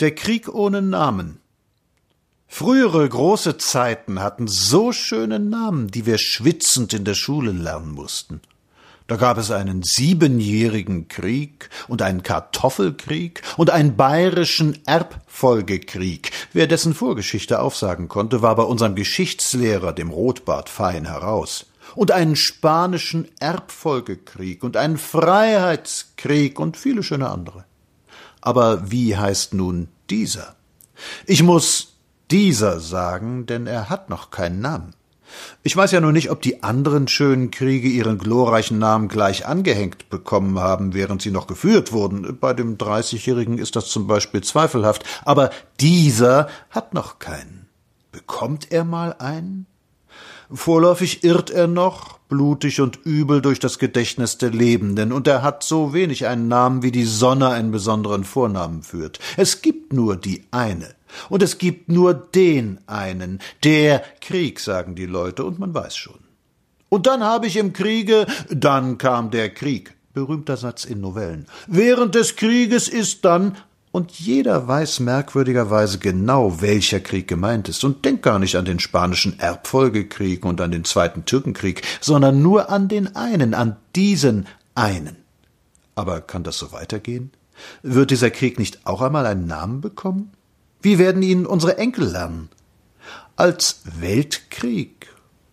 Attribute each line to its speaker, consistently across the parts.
Speaker 1: Der Krieg ohne Namen. Frühere große Zeiten hatten so schöne Namen, die wir schwitzend in der Schule lernen mussten. Da gab es einen siebenjährigen Krieg und einen Kartoffelkrieg und einen bayerischen Erbfolgekrieg. Wer dessen Vorgeschichte aufsagen konnte, war bei unserem Geschichtslehrer, dem Rotbart, fein heraus. Und einen spanischen Erbfolgekrieg und einen Freiheitskrieg und viele schöne andere. Aber wie heißt nun dieser? Ich muss dieser sagen, denn er hat noch keinen Namen. Ich weiß ja nur nicht, ob die anderen schönen Kriege ihren glorreichen Namen gleich angehängt bekommen haben, während sie noch geführt wurden. Bei dem Dreißigjährigen ist das zum Beispiel zweifelhaft. Aber dieser hat noch keinen. Bekommt er mal einen? Vorläufig irrt er noch, blutig und übel durch das Gedächtnis der Lebenden, und er hat so wenig einen Namen, wie die Sonne einen besonderen Vornamen führt. Es gibt nur die eine. Und es gibt nur den einen, der Krieg, sagen die Leute, und man weiß schon. Und dann habe ich im Kriege, dann kam der Krieg. Berühmter Satz in Novellen. Während des Krieges ist dann, und jeder weiß merkwürdigerweise genau, welcher Krieg gemeint ist und denkt gar nicht an den spanischen Erbfolgekrieg und an den zweiten Türkenkrieg, sondern nur an den einen, an diesen einen. Aber kann das so weitergehen? Wird dieser Krieg nicht auch einmal einen Namen bekommen? Wie werden ihn unsere Enkel lernen? Als Weltkrieg,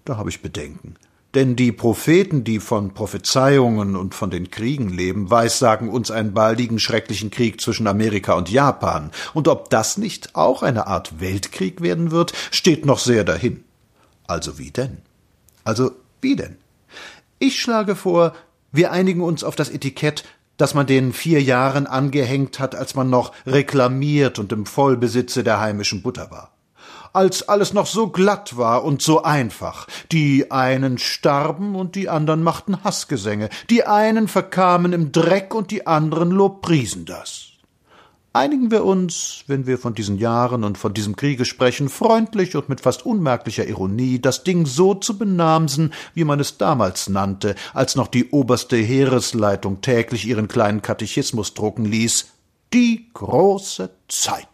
Speaker 1: da habe ich Bedenken. Denn die Propheten, die von Prophezeiungen und von den Kriegen leben, weissagen uns einen baldigen schrecklichen Krieg zwischen Amerika und Japan. Und ob das nicht auch eine Art Weltkrieg werden wird, steht noch sehr dahin. Also wie denn? Also wie denn? Ich schlage vor, wir einigen uns auf das Etikett das man den vier Jahren angehängt hat, als man noch reklamiert und im Vollbesitze der heimischen Butter war. Als alles noch so glatt war und so einfach. Die einen starben und die anderen machten Hassgesänge. Die einen verkamen im Dreck und die anderen lobpriesen das. Einigen wir uns, wenn wir von diesen Jahren und von diesem Kriege sprechen, freundlich und mit fast unmerklicher Ironie, das Ding so zu benamsen, wie man es damals nannte, als noch die oberste Heeresleitung täglich ihren kleinen Katechismus drucken ließ, die große Zeit.